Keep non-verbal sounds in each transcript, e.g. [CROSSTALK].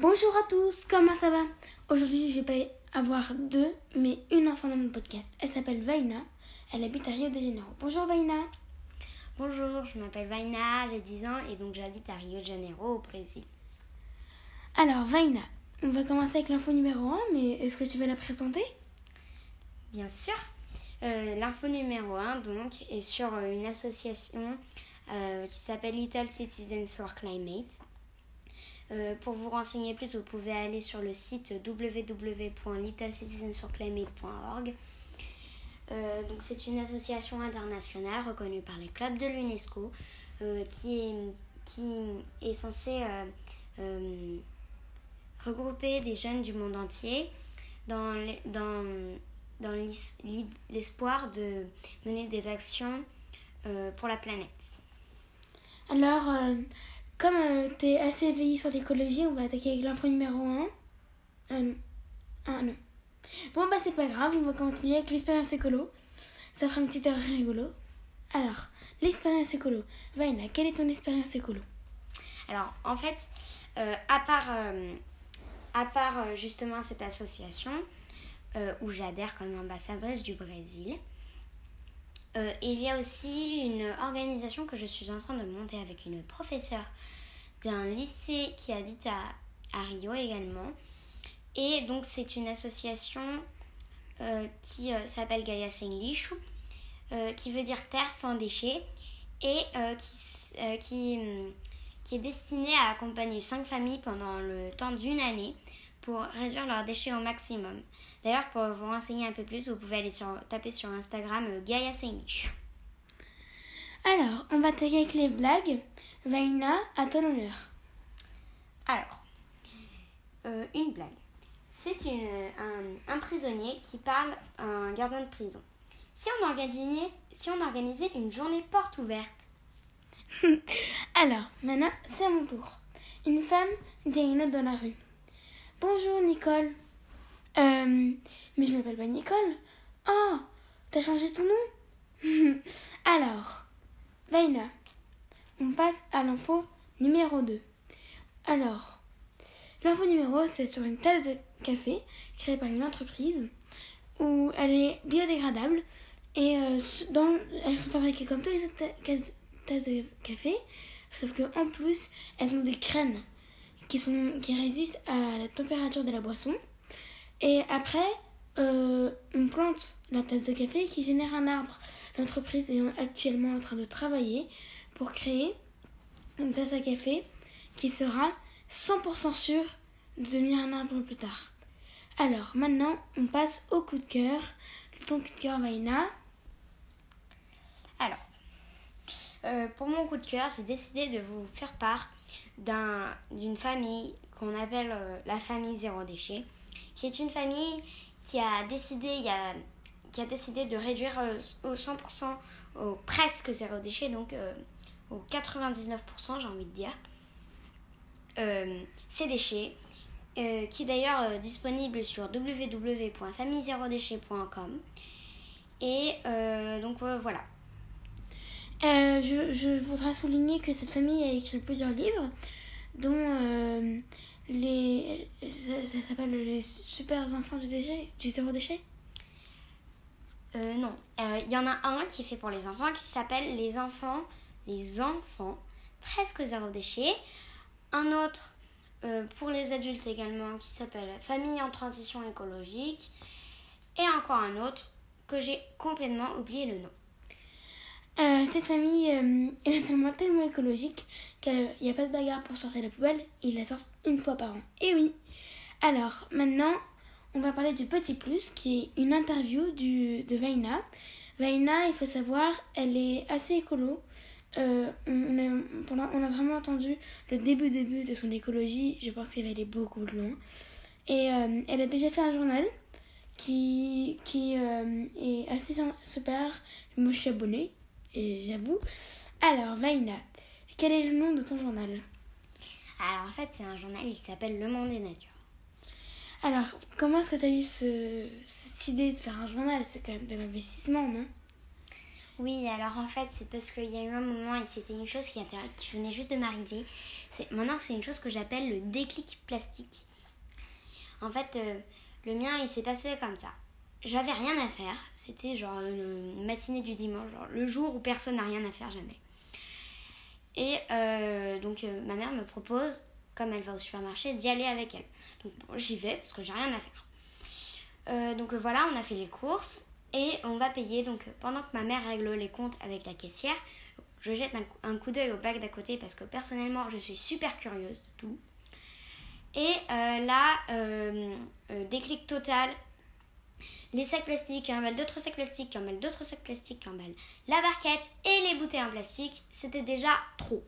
Bonjour à tous, comment ça va? Aujourd'hui, je vais pas avoir deux, mais une enfant dans mon podcast. Elle s'appelle Vaina, elle habite à Rio de Janeiro. Bonjour Vaina. Bonjour, je m'appelle Vaina, j'ai 10 ans et donc j'habite à Rio de Janeiro au Brésil. Alors Vaina, on va commencer avec l'info numéro 1, mais est-ce que tu veux la présenter? Bien sûr. Euh, L'info numéro 1 donc est sur euh, une association euh, qui s'appelle Little Citizens for Climate. Euh, pour vous renseigner plus, vous pouvez aller sur le site www.littlecitizensforclimate.org. Euh, donc c'est une association internationale reconnue par les clubs de l'UNESCO euh, qui, est, qui est censée euh, regrouper des jeunes du monde entier dans dans, dans l'espoir de mener des actions pour la planète. Alors, euh, comme tu es assez éveillé sur l'écologie, on va attaquer avec l'info numéro 1. Ah non. Ah non. Bon, bah c'est pas grave, on va continuer avec l'expérience écolo. Ça fera une petite heure rigolo. Alors, l'expérience écolo. Vaina, quelle est ton expérience écolo? Alors, en fait, euh, à part, euh, à part euh, justement cette association euh, où j'adhère comme ambassadrice du Brésil, euh, il y a aussi une organisation que je suis en train de monter avec une professeure d'un lycée qui habite à, Rio également. Et donc, c'est une association euh, qui euh, s'appelle Gaia Sem qui veut dire terre sans déchets, et qui, qui, hum, qui est destiné à accompagner cinq familles pendant le temps d'une année pour réduire leurs déchets au maximum. D'ailleurs, pour vous renseigner un peu plus, vous pouvez aller sur, taper sur Instagram euh, Gaia Sainish. Alors, on va attaquer avec les blagues. Vaina, à ton honneur. Alors, euh, une blague. C'est une, un, un prisonnier qui parle à un gardien de prison. Si on organisait, si on organisait une journée porte ouverte, [LAUGHS] Alors, maintenant, c'est à mon tour. Une femme dit à une autre dans la rue. Bonjour, Nicole. Euh, mais je m'appelle pas Nicole. Oh, t'as changé ton nom? [LAUGHS] Alors, Vaina, on passe à l'info numéro 2. Alors, l'info numéro, c'est sur une tasse de café créée par une entreprise où elle est biodégradable et euh, dans, elles sont fabriquées comme toutes les autres tasses de café, sauf que en plus, elles ont des graines qui, sont, qui résistent à la température de la boisson. Et après, euh, on plante la tasse de café qui génère un arbre. L'entreprise est actuellement en train de travailler pour créer une tasse à café qui sera 100% sûre de devenir un arbre plus tard. Alors, maintenant, on passe au coup de cœur. Ton coup de cœur, Vaina. Alors, euh, pour mon coup de cœur, j'ai décidé de vous faire part d'un- d'une famille qu'on appelle euh, la famille zéro déchet, qui est une famille qui a décidé, il y a, qui a décidé de réduire euh, au 100% au presque zéro déchet, donc au 99% j'ai envie de dire, ces déchets, qui est d'ailleurs disponible sur www.famille0déchet.com. Et donc voilà. Euh, je, je voudrais souligner que cette famille a écrit plusieurs livres, dont euh, les, ça, s'appelle Les super enfants du déchet, du zéro déchet? Euh, non, il y en a un qui est fait pour les enfants qui s'appelle Les enfants, les enfants presque zéro déchet. Un autre pour les adultes également qui s'appelle Famille en transition écologique. Et encore un autre que j'ai complètement oublié le nom. Euh, cette famille euh, est tellement, tellement écologique qu'il n'y a pas de bagarre pour sortir la poubelle, ils la sortent une fois par an. Et oui Alors, maintenant, on va parler du Petit Plus, qui est une interview du, de Vaina. Vaina, il faut savoir, elle est assez écolo. Euh, on, a, on a vraiment entendu le début début de son écologie. Je pense qu'elle va aller beaucoup loin. Et euh, elle a déjà fait un journal qui, qui euh, est assez super. Moi, je suis abonnée, et j'avoue. Alors, Vaina, quel est le nom de ton journal? Alors en fait, c'est un journal qui s'appelle Le Monde et Nature. Alors, comment est-ce que tu as eu ce, cette idée de faire un journal? C'est quand même de l'investissement, non? Oui, alors en fait, c'est parce qu'il y a eu un moment et c'était une chose qui, qui venait juste de m'arriver. Maintenant, c'est une chose que j'appelle le déclic plastique. En fait, euh, le mien, il s'est passé comme ça. J'avais rien à faire. C'était genre une matinée du dimanche, genre le jour où personne n'a rien à faire jamais. Et euh, donc, euh, ma mère me propose, comme elle va au supermarché, d'y aller avec elle. Donc, j'y vais parce que j'ai rien à faire. donc, voilà, on a fait les courses et on va payer. Donc pendant que ma mère règle les comptes avec la caissière, je jette un, coup d'œil au bac d'à côté parce que personnellement je suis super curieuse de tout. Et euh, là, euh, euh, déclic total, les sacs plastiques qui emballent d'autres sacs plastiques, qui emballent d'autres sacs plastiques, qui emballent la barquette et les bouteilles en plastique, c'était déjà trop.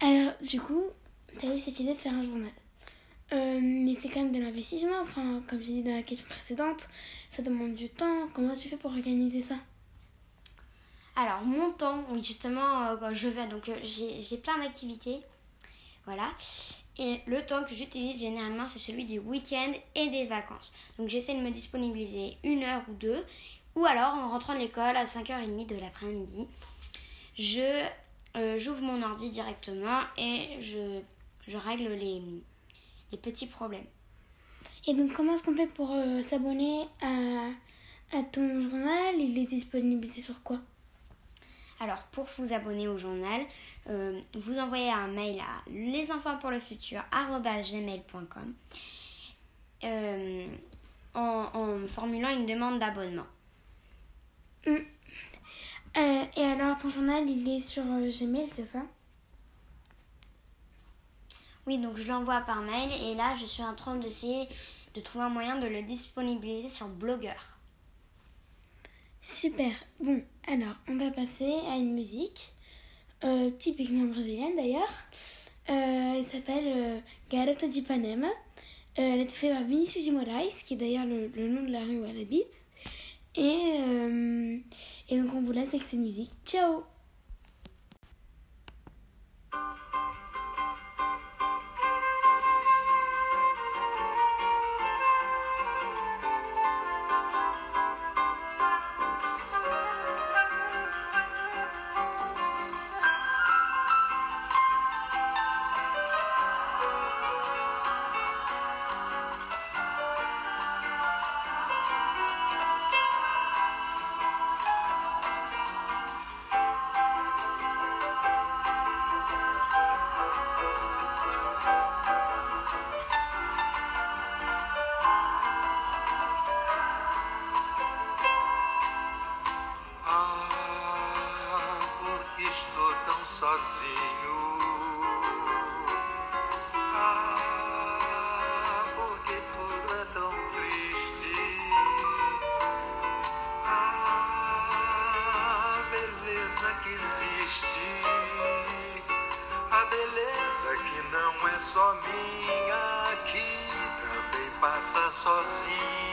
Alors du coup, tu as eu cette idée de faire un journal. mais c'est quand même de l'investissement, enfin comme j'ai dit dans la question précédente, ça demande du temps. Comment tu fais pour organiser ça? Alors, mon temps, oui, justement, euh, je vais. Donc, euh, j'ai plein d'activités. Voilà. Et le temps que j'utilise généralement, c'est celui du week-end et des vacances. Donc, j'essaie de me disponibiliser une heure ou deux. Ou alors, en rentrant de l'école à 5h30 de l'après-midi, je euh, j'ouvre mon ordi directement et je, règle les, petits problèmes. Et donc, comment est-ce qu'on fait pour euh, s'abonner à, à, ton journal? Il est disponibilisé sur quoi? Alors, pour vous abonner au journal, euh, vous envoyez un mail à lesenfantspourlefutur.gmail.com euh, en, en, formulant une demande d'abonnement. Hum. et alors, ton journal, il est sur Gmail, c'est ça? Oui, donc je l'envoie par mail et là je suis en train d'essayer de trouver un moyen de le disponibiliser sur Blogger. Super. Bon, alors on va passer à une musique, euh, typiquement brésilienne d'ailleurs. Euh, elle s'appelle euh, Garota de Ipanema. elle a été faite par Vinicius de Moraes, qui est d'ailleurs le, nom de la rue où elle habite. Et, et donc on vous laisse avec cette musique. Ciao beleza que não é só minha, que também passa sozinha.